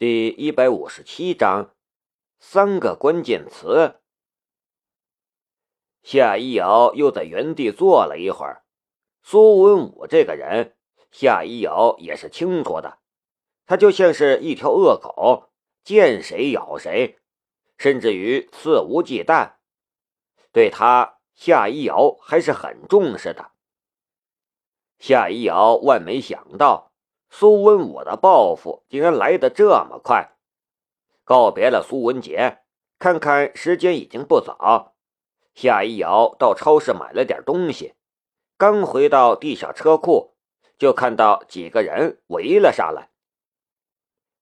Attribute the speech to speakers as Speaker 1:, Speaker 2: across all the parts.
Speaker 1: 第一百五十七章，三个关键词。夏一瑶又在原地坐了一会儿。苏文武这个人，夏一瑶也是清楚的。他就像是一条恶狗，见谁咬谁，甚至于肆无忌惮。对他，夏一瑶还是很重视的。夏一瑶万没想到。苏文武的报复竟然来得这么快！告别了苏文杰，看看时间已经不早，夏一瑶到超市买了点东西，刚回到地下车库，就看到几个人围了上来。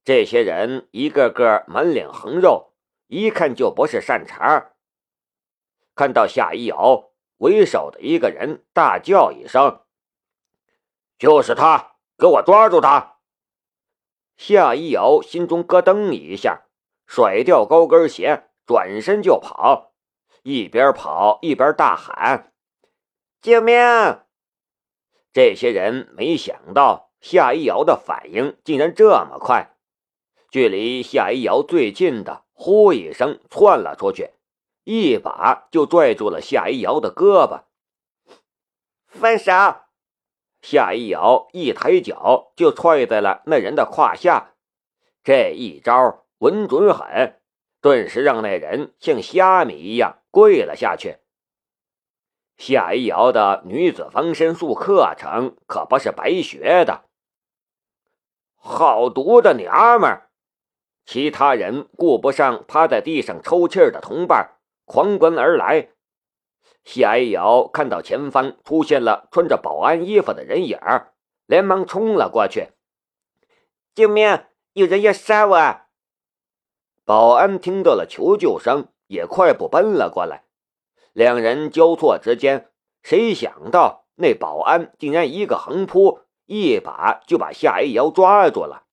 Speaker 1: 这些人一个个满脸横肉，一看就不是善茬。看到夏一瑶，为首的一个人大叫一声：“就是他！”给我抓住他！夏一瑶心中咯噔一下，甩掉高跟鞋，转身就跑，一边跑一边大喊：“救命！”这些人没想到夏一瑶的反应竟然这么快，距离夏一瑶最近的“呼”一声窜了出去，一把就拽住了夏一瑶的胳膊，
Speaker 2: 分手！
Speaker 1: 夏一瑶一抬脚就踹在了那人的胯下，这一招稳准狠，顿时让那人像虾米一样跪了下去。夏一瑶的女子防身术课程可不是白学的，好毒的娘们！其他人顾不上趴在地上抽气的同伴，狂奔而来。夏一瑶看到前方出现了穿着保安衣服的人影连忙冲了过去：“
Speaker 2: 救命！有人要杀我！”
Speaker 1: 保安听到了求救声，也快步奔了过来。两人交错之间，谁想到那保安竟然一个横扑，一把就把夏一瑶抓住了。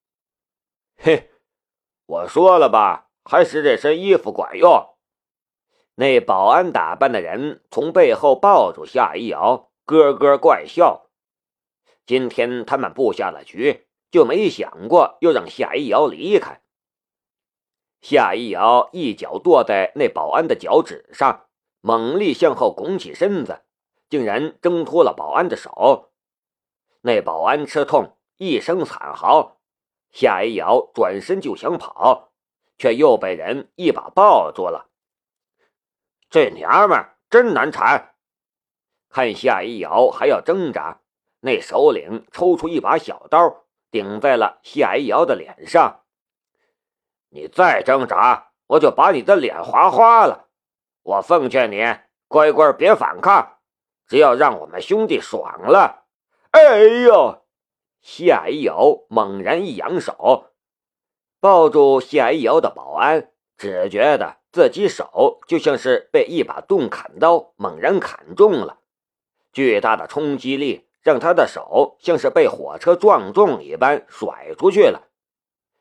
Speaker 1: 嘿，我说了吧，还是这身衣服管用。那保安打扮的人从背后抱住夏一瑶，咯咯怪笑。今天他们布下了局，就没想过要让夏一瑶离开。夏一瑶一脚跺在那保安的脚趾上，猛力向后拱起身子，竟然挣脱了保安的手。那保安吃痛，一声惨嚎。夏一瑶转身就想跑，却又被人一把抱住了。这娘们真难缠！看夏一瑶还要挣扎，那首领抽出一把小刀，顶在了夏一瑶的脸上。你再挣扎，我就把你的脸划花了！我奉劝你，乖乖别反抗，只要让我们兄弟爽了。哎呦！夏一瑶猛然一扬手，抱住夏一瑶的保安只觉得。自己手就像是被一把钝砍刀猛然砍中了，巨大的冲击力让他的手像是被火车撞中一般甩出去了，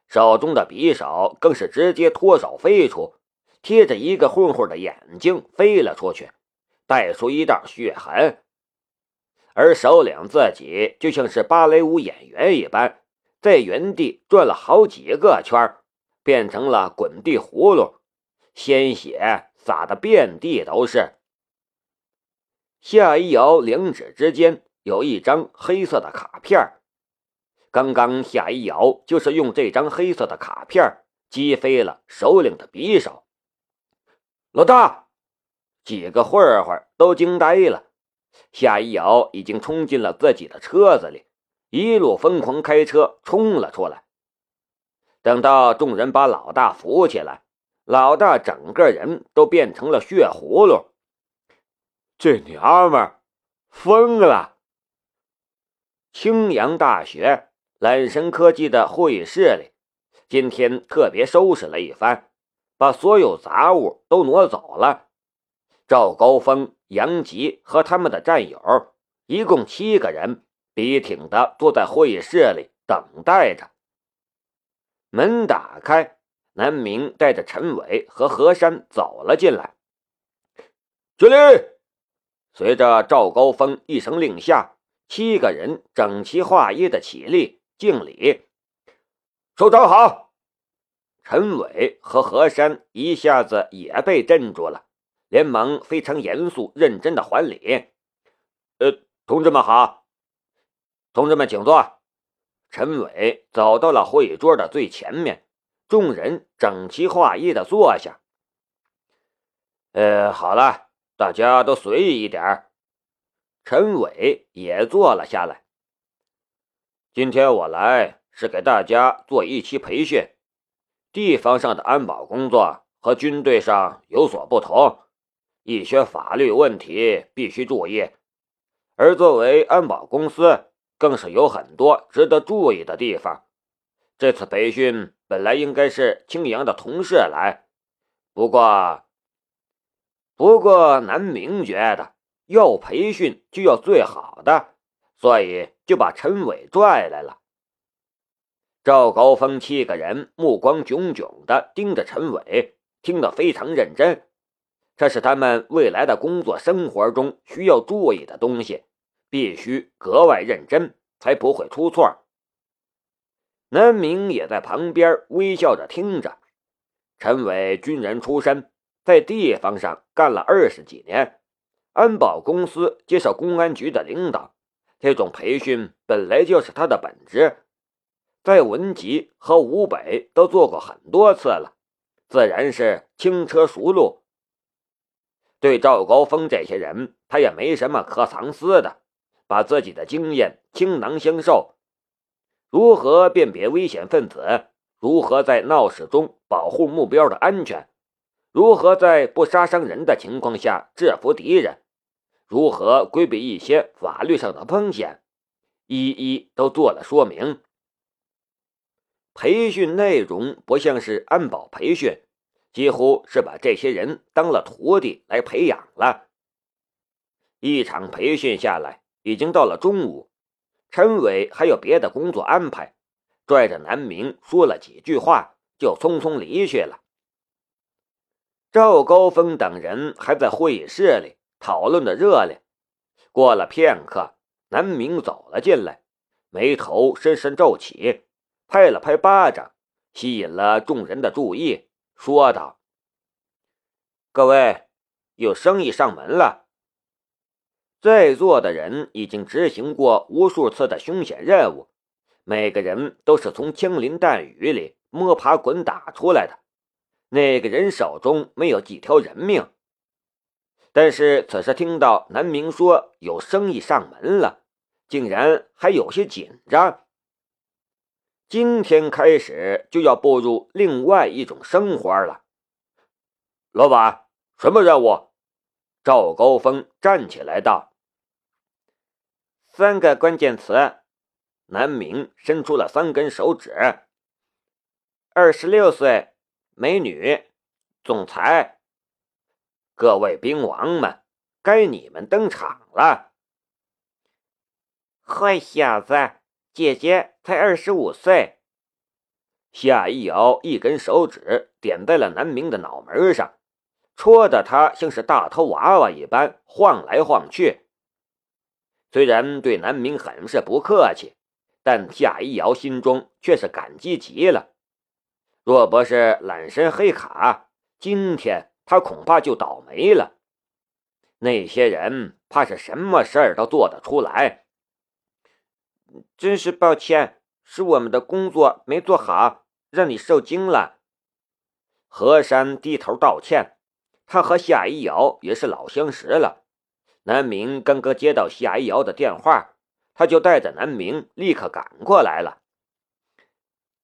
Speaker 1: 手中的匕首更是直接脱手飞出，贴着一个混混的眼睛飞了出去，带出一道血痕。而首领自己就像是芭蕾舞演员一般，在原地转了好几个圈，变成了滚地葫芦。鲜血洒得遍地都是。夏一瑶两指之间有一张黑色的卡片，刚刚夏一瑶就是用这张黑色的卡片击飞了首领的匕首。老大，几个混混都惊呆了。夏一瑶已经冲进了自己的车子里，一路疯狂开车冲了出来。等到众人把老大扶起来。老大整个人都变成了血葫芦，这娘们疯了！青阳大学揽神科技的会议室里，今天特别收拾了一番，把所有杂物都挪走了。赵高峰、杨吉和他们的战友一共七个人，笔挺的坐在会议室里等待着。门打开。南明带着陈伟和何山走了进来。敬礼！随着赵高峰一声令下，七个人整齐划一的起立敬礼。首长好！陈伟和何山一下子也被镇住了，连忙非常严肃认真的还礼：“呃，同志们好，同志们请坐。”陈伟走到了会议桌的最前面，众人整齐划一的坐下。呃，好了，大家都随意一点。陈伟也坐了下来。今天我来是给大家做一期培训。地方上的安保工作和军队上有所不同，一些法律问题必须注意，而作为安保公司，更是有很多值得注意的地方。这次培训本来应该是青阳的同事来，不过，不过南明觉得要培训就要最好的，所以就把陈伟拽来了。赵高峰七个人目光炯炯地盯着陈伟，听得非常认真。这是他们未来的工作生活中需要注意的东西，必须格外认真，才不会出错。南明也在旁边微笑着听着。陈伟军人出身，在地方上干了二十几年，安保公司接受公安局的领导，这种培训本来就是他的本职。在文集和吴北都做过很多次了，自然是轻车熟路。对赵高峰这些人，他也没什么可藏私的，把自己的经验倾囊相授。如何辨别危险分子？如何在闹市中保护目标的安全？如何在不杀伤人的情况下制服敌人？如何规避一些法律上的风险？一一都做了说明。培训内容不像是安保培训，几乎是把这些人当了徒弟来培养了。一场培训下来，已经到了中午，陈伟还有别的工作安排，拽着南明说了几句话，就匆匆离去了。赵高峰等人还在会议室里讨论的热烈。过了片刻，南明走了进来，眉头深深皱起。拍了拍巴掌，吸引了众人的注意，说道：“各位，有生意上门了。在座的人已经执行过无数次的凶险任务，每个人都是从枪林弹雨里摸爬滚打出来的，那个人手中没有几条人命。但是此时听到南明说有生意上门了，竟然还有些紧张。”今天开始就要步入另外一种生活了。老板，什么任务？赵高峰站起来道：“
Speaker 2: 三个关键词。”
Speaker 1: 南明伸出了三根手指。
Speaker 2: 二十六岁，美女，总裁。
Speaker 1: 各位兵王们，该你们登场了。
Speaker 2: 坏小子！姐姐才二十五岁，
Speaker 1: 夏一瑶一根手指点在了南明的脑门上，戳得他像是大头娃娃一般晃来晃去。虽然对南明很是不客气，但夏一瑶心中却是感激极了。若不是揽身黑卡，今天他恐怕就倒霉了。那些人怕是什么事儿都做得出来。
Speaker 2: 真是抱歉，是我们的工作没做好，让你受惊了。
Speaker 1: 何山低头道歉，他和夏一瑶也是老相识了。南明刚刚接到夏一瑶的电话，他就带着南明立刻赶过来了。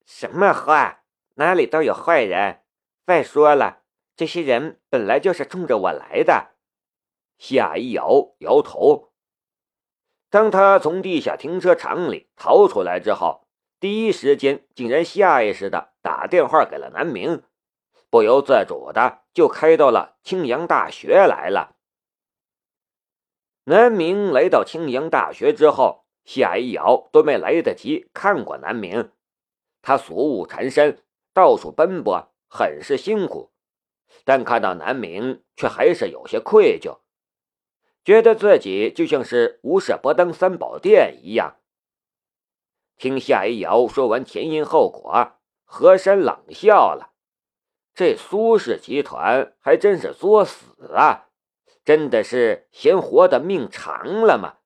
Speaker 2: 什么话？哪里都有坏人。再说了，这些人本来就是冲着我来的。
Speaker 1: 夏一瑶摇头。当他从地下停车场里逃出来之后，第一时间竟然下意识的打电话给了南明，不由自主的就开到了青阳大学来了。南明来到青阳大学之后，夏一瑶都没来得及看过南明，他俗务缠身，到处奔波，很是辛苦，但看到南明却还是有些愧疚。觉得自己就像是无事不登三宝殿一样。听夏一瑶说完前因后果，和珅冷笑了：“这苏氏集团还真是作死啊！真的是嫌活的命长了吗？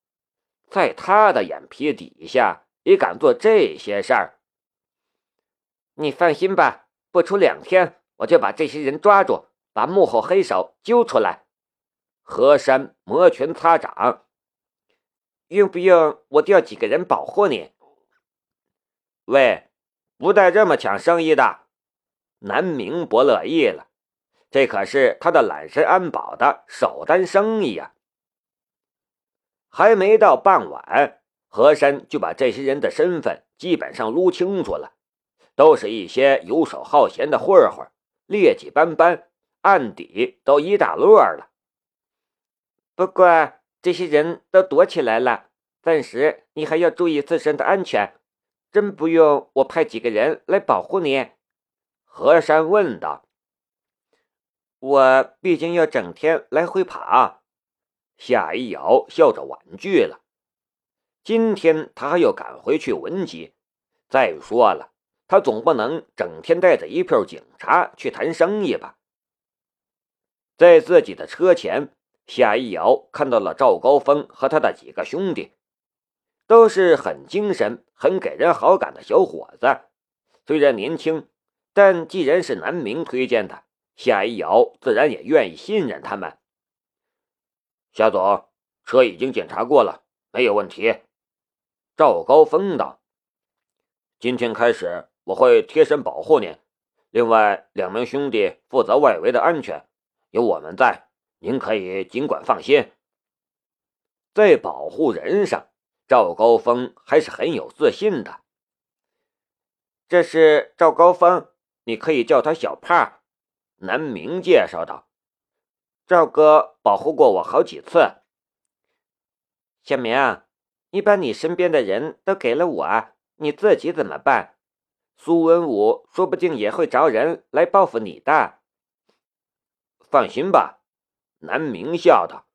Speaker 1: 在他的眼皮底下也敢做这些事儿？
Speaker 2: 你放心吧，不出两天，我就把这些人抓住，把幕后黑手揪出来。
Speaker 1: 何山摩拳擦掌，
Speaker 2: 用不用我调几个人保护你？
Speaker 1: 喂，不带这么抢生意的。南明不乐意了，这可是他的揽身安保的首单生意呀！还没到傍晚，和珅就把这些人的身份基本上撸清楚了，都是一些游手好闲的混混，劣迹斑斑，案底都一大摞了。
Speaker 2: 不过这些人都躲起来了，暂时你还要注意自身的安全，真不用我派几个人来保护你。
Speaker 1: 和珅问道：“
Speaker 2: 我毕竟要整天来回跑。”
Speaker 1: 夏一瑶笑着婉拒了。今天他还要赶回去文集。再说了，他总不能整天带着一票警察去谈生意吧？在自己的车前，夏一瑶看到了赵高峰和他的几个兄弟，都是很精神、很给人好感的小伙子，虽然年轻。但既然是南明推荐的，夏一瑶自然也愿意信任他们。夏总，车已经检查过了，没有问题。赵高峰道：“今天开始，我会贴身保护您。另外两名兄弟负责外围的安全，有我们在，您可以尽管放心。在保护人上，赵高峰还是很有自信的。
Speaker 2: 这是赵高峰。”你可以叫他小胖。”南明介绍道，“赵哥保护过我好几次。”小明，你把你身边的人都给了我，你自己怎么办？苏文武说不定也会找人来报复你的。
Speaker 1: 放心吧，南明笑道，“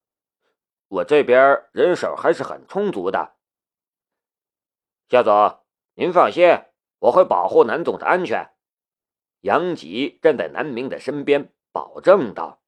Speaker 1: 我这边人手还是很充足的。”夏总，您放心，我会保护南总的安全。杨吉站在南明的身边，保证道。